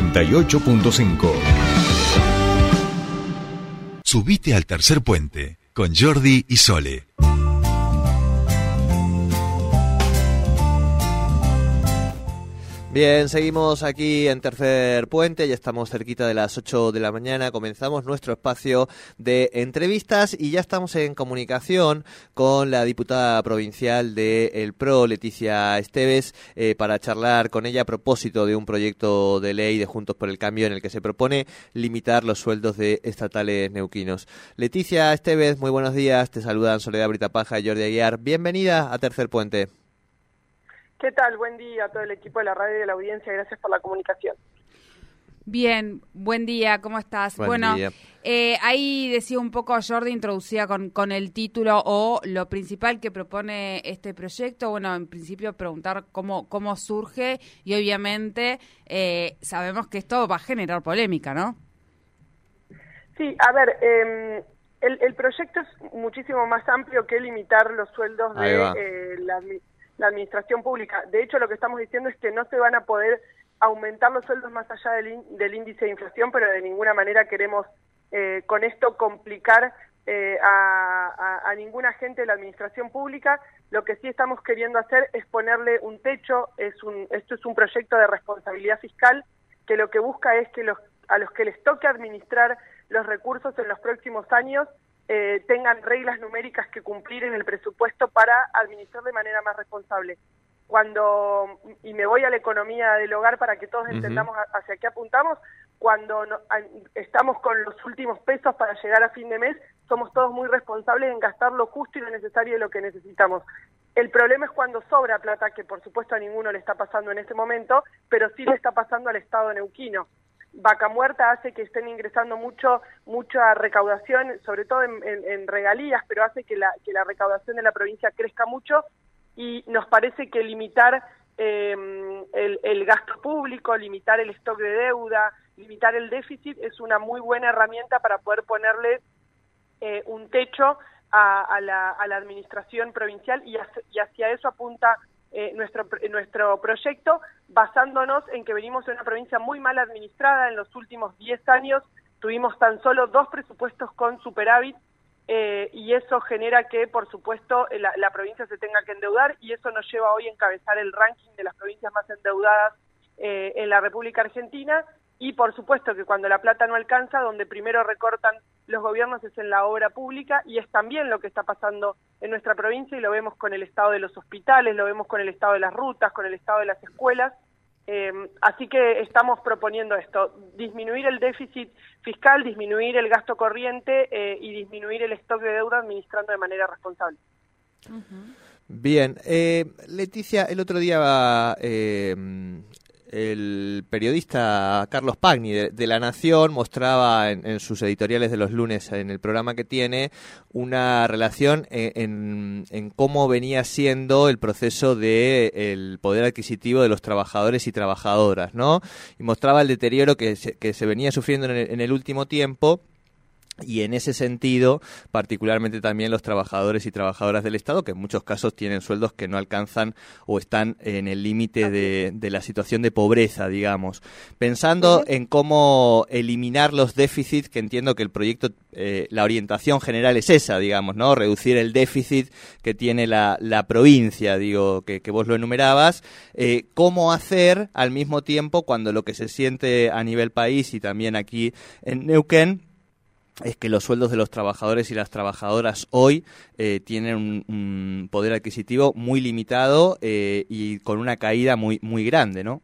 98.5. Subite al tercer puente con Jordi y Sole. Bien, seguimos aquí en Tercer Puente, ya estamos cerquita de las 8 de la mañana, comenzamos nuestro espacio de entrevistas y ya estamos en comunicación con la diputada provincial de El PRO, Leticia Esteves, eh, para charlar con ella a propósito de un proyecto de ley de Juntos por el Cambio en el que se propone limitar los sueldos de estatales neuquinos. Leticia Esteves, muy buenos días, te saludan Soledad Britapaja y Jordi Aguiar. Bienvenida a Tercer Puente. ¿Qué tal? Buen día a todo el equipo de la radio y de la audiencia. Gracias por la comunicación. Bien, buen día, ¿cómo estás? bueno, eh, ahí decía un poco Jordi, introducía con, con el título o lo principal que propone este proyecto. Bueno, en principio preguntar cómo, cómo surge y obviamente eh, sabemos que esto va a generar polémica, ¿no? Sí, a ver, em, el, el, proyecto es muchísimo más amplio que limitar los sueldos de eh, la la administración pública. De hecho, lo que estamos diciendo es que no se van a poder aumentar los sueldos más allá del, índice de inflación, pero de ninguna manera queremos eh, con esto complicar eh, a, a, ningún agente de la administración pública. Lo que sí estamos queriendo hacer es ponerle un techo. Es un, esto es un proyecto de responsabilidad fiscal que lo que busca es que los, a los que les toque administrar los recursos en los próximos años eh, tengan reglas numéricas que cumplir en el presupuesto para administrar de manera más responsable. Cuando, y me voy a la economía del hogar para que todos entendamos hacia qué apuntamos, cuando estamos con los últimos pesos para llegar a fin de mes, somos todos muy responsables en gastar lo justo y lo necesario de lo que necesitamos. El problema es cuando sobra plata, que por supuesto a ninguno le está pasando en este momento, pero sí le está pasando al Estado neuquino vaca muerta hace que estén ingresando mucho mucha recaudación, sobre todo en, regalías, pero hace que la, que la recaudación de la provincia crezca mucho y nos parece que limitar em, el, gasto público, limitar el stock de deuda, limitar el déficit es una muy buena herramienta para poder ponerle eh, un techo a, a, la, administración provincial y hacia eso apunta eh, nuestro, nuestro proyecto basándonos en que venimos de una provincia muy mal administrada en los últimos 10 años, tuvimos tan solo dos presupuestos con superávit eh, y eso genera que, por supuesto, la, la, provincia se tenga que endeudar y eso nos lleva hoy a encabezar el ranking de las provincias más endeudadas eh, en la República Argentina. Y por supuesto que cuando la plata no alcanza, donde primero recortan los gobiernos es en la obra pública y es también lo que está pasando en nuestra provincia y lo vemos con el estado de los hospitales, lo vemos con el estado de las rutas, con el estado de las escuelas. Eh, así que estamos proponiendo esto, disminuir el déficit fiscal, disminuir el gasto corriente eh, y disminuir el stock de deuda administrando de manera responsable. Bien, eh, Leticia, el otro día eh, el periodista Carlos Pagni de, La Nación mostraba en, sus editoriales de los lunes en el programa que tiene una relación en, cómo venía siendo el proceso de el poder adquisitivo de los trabajadores y trabajadoras, ¿no? Y mostraba el deterioro que se, que se venía sufriendo en el último tiempo y en ese sentido, particularmente también los trabajadores y trabajadoras del Estado, que en muchos casos tienen sueldos que no alcanzan o están en el límite de, la situación de pobreza, digamos. Pensando en cómo eliminar los déficits, que entiendo que el proyecto, eh, la orientación general es esa, digamos, ¿no? Reducir el déficit que tiene la, provincia, digo, que, vos lo enumerabas. Eh, ¿Cómo hacer al mismo tiempo cuando lo que se siente a nivel país y también aquí en Neuquén es que los sueldos de los trabajadores y las trabajadoras hoy eh, tienen un, poder adquisitivo muy limitado eh, y con una caída muy muy grande, ¿no?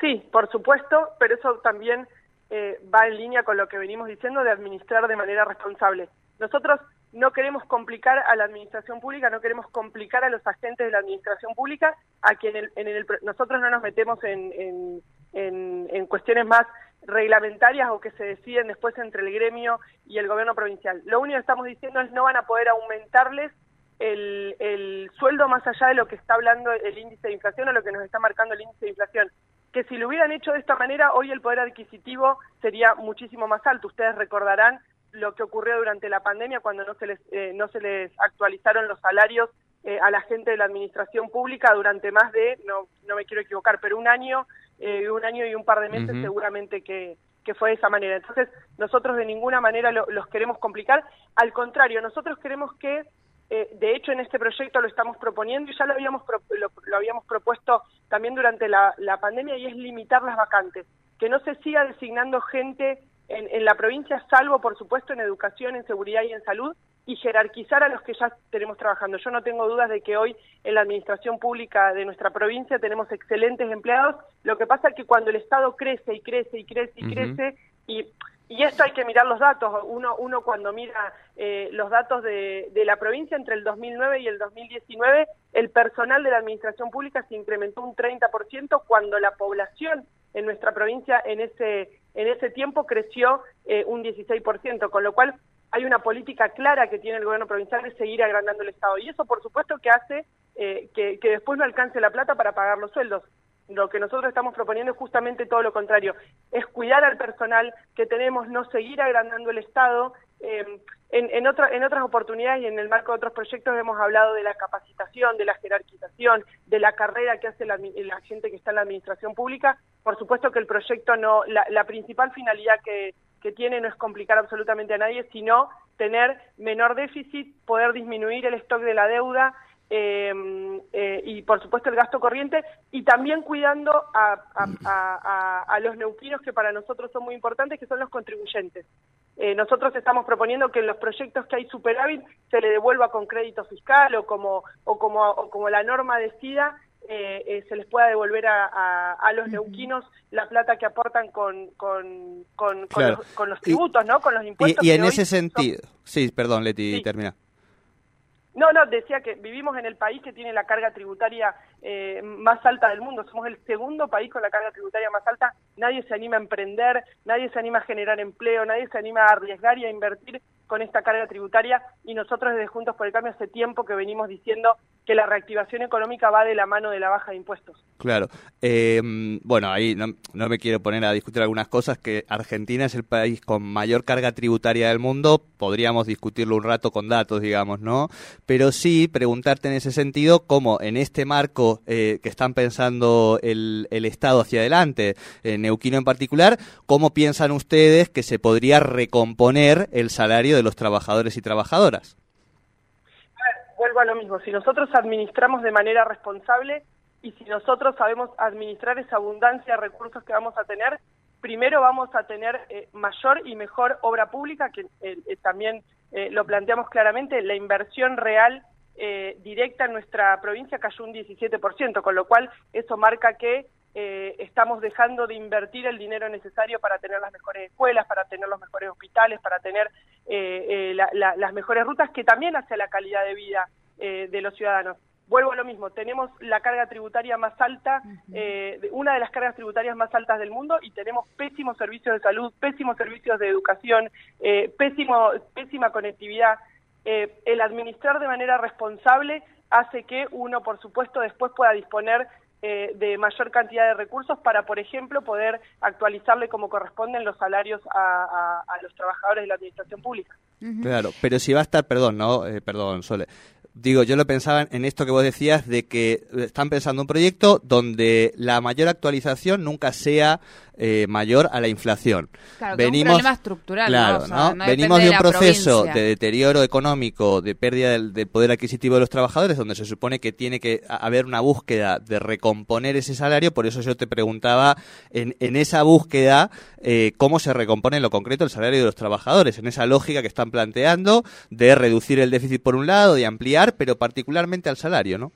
Sí, por supuesto, pero eso también eh, va en línea con lo que venimos diciendo de administrar de manera responsable. Nosotros no queremos complicar a la administración pública, no queremos complicar a los agentes de la administración pública, a quien en el, nosotros no nos metemos en, en, en cuestiones más reglamentarias o que se deciden después entre el gremio y el gobierno provincial. Lo único que estamos diciendo es no van a poder aumentarles el, el sueldo más allá de lo que está hablando el índice de inflación o lo que nos está marcando el índice de inflación. Que si lo hubieran hecho de esta manera, hoy el poder adquisitivo sería muchísimo más alto. Ustedes recordarán lo que ocurrió durante la pandemia cuando no se les, eh, no se les actualizaron los salarios eh, a la gente de la administración pública durante más de, no, no me quiero equivocar, pero un año, eh, un año y un par de meses seguramente que, que fue de esa manera. Entonces, nosotros de ninguna manera los queremos complicar, al contrario, nosotros queremos que, eh, de hecho en este proyecto lo estamos proponiendo y ya lo habíamos, lo, habíamos propuesto también durante la, la pandemia y es limitar las vacantes, que no se siga designando gente en, en, la provincia, salvo por supuesto en educación, en seguridad y en salud, y jerarquizar a los que ya tenemos trabajando. Yo no tengo dudas de que hoy en la administración pública de nuestra provincia tenemos excelentes empleados. Lo que pasa es que cuando el Estado crece y crece y crece y crece, y, y, esto hay que mirar los datos, uno, uno cuando mira eh, los datos de, de la provincia entre el 2009 y el 2019, el personal de la administración pública se incrementó un 30% cuando la población en nuestra provincia en ese, en ese tiempo creció eh, un 16%, con lo cual hay una política clara que tiene el gobierno provincial de seguir agrandando el Estado. Y eso, por supuesto, que hace eh, que, después no alcance la plata para pagar los sueldos. Lo que nosotros estamos proponiendo es justamente todo lo contrario, es cuidar al personal que tenemos, no seguir agrandando el Estado. Eh, en, en, en otras oportunidades y en el marco de otros proyectos hemos hablado de la capacitación, de la jerarquización, de la carrera que hace la, gente que está en la administración pública. Por supuesto que el proyecto no, la principal finalidad que, que tiene no es complicar absolutamente a nadie, sino tener menor déficit, poder disminuir el stock de la deuda em, eh, y, por supuesto, el gasto corriente y también cuidando a, a, los neuquinos que para nosotros son muy importantes, que son los contribuyentes. Eh, nosotros estamos proponiendo que en los proyectos que hay superávit se le devuelva con crédito fiscal o como, o como, o como la norma decida eh, eh, se les pueda devolver a, a, los neuquinos la plata que aportan con, con, con, los, tributos, ¿no? Con los impuestos. Y, en ese sentido, sí, perdón, Leti, termina. No, no, decía que vivimos en el país que tiene la carga tributaria eh, más alta del mundo. Somos el segundo país con la carga tributaria más alta. Nadie se anima a emprender, nadie se anima a generar empleo, nadie se anima a arriesgar y a invertir con esta carga tributaria. Y nosotros desde Juntos por el Cambio hace tiempo que venimos diciendo que la reactivación económica va de la mano de la baja de impuestos. Claro. Eh, bueno, ahí no, me quiero poner a discutir algunas cosas, que Argentina es el país con mayor carga tributaria del mundo, podríamos discutirlo un rato con datos, digamos, ¿no? Pero sí preguntarte en ese sentido cómo en este marco eh, que están pensando el, el Estado hacia adelante, en Neuquino en particular, ¿cómo piensan ustedes que se podría recomponer el salario de los trabajadores y trabajadoras? vuelvo a lo mismo, si nosotros administramos de manera responsable y si nosotros sabemos administrar esa abundancia de recursos que vamos a tener, primero vamos a tener eh, mayor y mejor obra pública, que eh, eh, también lo planteamos claramente, la inversión real directa en nuestra provincia cayó un 17%, con lo cual eso marca que estamos dejando de invertir el dinero necesario para tener las mejores escuelas, para tener los mejores hospitales, para tener las mejores rutas, que también hace la calidad de vida de los ciudadanos vuelvo a lo mismo, tenemos la carga tributaria más alta, eh, una de las cargas tributarias más altas del mundo y tenemos pésimos servicios de salud, pésimos servicios de educación, eh, pésimo, pésima conectividad. Eh, el administrar de manera responsable hace que uno, por supuesto, después pueda disponer de mayor cantidad de recursos para, por ejemplo, poder actualizarle como corresponden los salarios a, a los trabajadores de la administración pública. Claro, pero si va a estar, perdón, no, perdón, Sole, Digo, yo lo pensaba en esto que vos decías de que están pensando un proyecto donde la mayor actualización nunca sea eh, mayor a la inflación. Claro, Venimos, un problema estructural. Claro, ¿no? Venimos de, un proceso de deterioro económico, de pérdida del, poder adquisitivo de los trabajadores, donde se supone que tiene que haber una búsqueda de recomponer ese salario. Por eso yo te preguntaba en, en esa búsqueda eh, cómo se recompone en lo concreto el salario de los trabajadores, en esa lógica que están planteando de reducir el déficit por un lado, de ampliar, pero particularmente al salario, ¿no?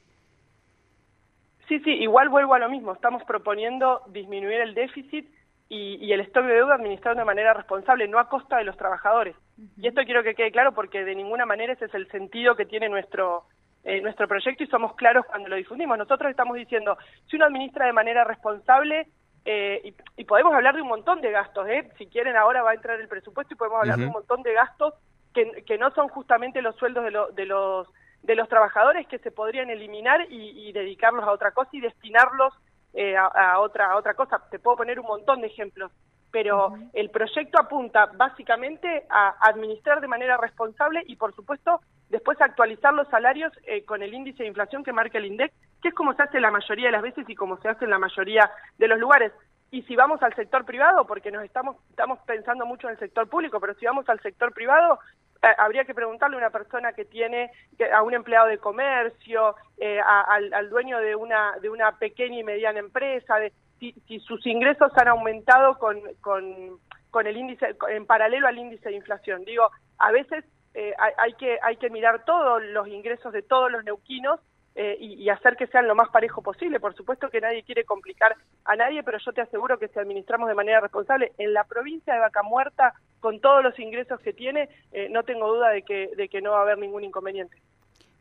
Sí, sí, igual vuelvo a lo mismo. Estamos proponiendo disminuir el déficit y, el stock de deuda administrado de manera responsable, no a costa de los trabajadores. Y esto quiero que quede claro porque de ninguna manera ese es el sentido que tiene nuestro, eh, nuestro proyecto y somos claros cuando lo difundimos. Nosotros estamos diciendo, si uno administra de manera responsable, eh, y, podemos hablar de un montón de gastos, ¿eh? si quieren ahora va a entrar el presupuesto y podemos hablar de un montón de gastos que, que no son justamente los sueldos de, de los de los trabajadores que se podrían eliminar y, dedicarlos a otra cosa y destinarlos eh, a, otra, a otra cosa. Te puedo poner un montón de ejemplos, pero el proyecto apunta básicamente a administrar de manera responsable y, por supuesto, después actualizar los salarios eh, con el índice de inflación que marca el INDEC, que es como se hace la mayoría de las veces y como se hace en la mayoría de los lugares. Y si vamos al sector privado, porque nos estamos, estamos pensando mucho en el sector público, pero si vamos al sector privado, eh, habría que preguntarle a una persona que tiene, a un empleado de comercio, eh, al, dueño de una, de una pequeña y mediana empresa, de, si, sus ingresos han aumentado con, con, el índice, en paralelo al índice de inflación. Digo, a veces eh, hay, que, hay que mirar todos los ingresos de todos los neuquinos eh, y, hacer que sean lo más parejo posible. Por supuesto que nadie quiere complicar a nadie, pero yo te aseguro que si administramos de manera responsable en la provincia de Vaca Muerta, con todos los ingresos que tiene, eh, no tengo duda de que, de que no va a haber ningún inconveniente.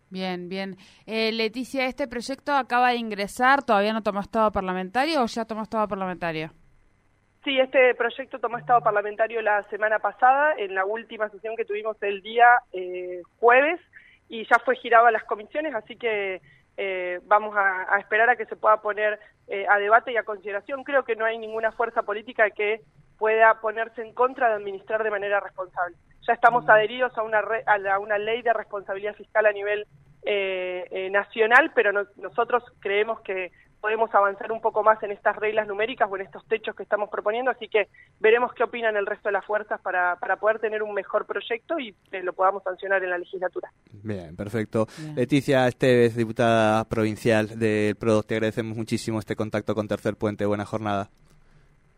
Bien, bien. Eh, Leticia, ¿este proyecto acaba de ingresar? ¿Todavía no tomó estado parlamentario o ya tomó estado parlamentario? Sí, este proyecto tomó estado parlamentario la semana pasada, en la última sesión que tuvimos el día jueves y ya fue girado a las comisiones, así que eh, vamos a, esperar a que se pueda poner eh, a debate y a consideración. Creo que no hay ninguna fuerza política que pueda ponerse en contra de administrar de manera responsable. Ya estamos mm. adheridos a una, a, una ley de responsabilidad fiscal a nivel eh, nacional, pero nosotros creemos que podemos avanzar un poco más en estas reglas numéricas o en estos techos que estamos proponiendo, así que veremos qué opinan el resto de las fuerzas para, para poder tener un mejor proyecto y lo podamos sancionar en la legislatura. Bien, perfecto. Leticia Esteves, diputada provincial del PRO, te agradecemos muchísimo este contacto con Tercer Puente. Buena jornada.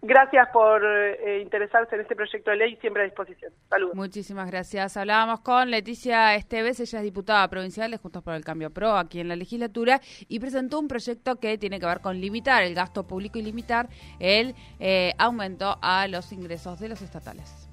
Gracias por eh, interesarse en este proyecto de ley, siempre a disposición. Saludos. Muchísimas gracias. Hablábamos con Leticia Esteves, ella es diputada provincial de Juntos por el Cambio PRO aquí en la legislatura y presentó un proyecto que tiene que ver con limitar el gasto público y limitar el eh, aumento a los ingresos de los estatales.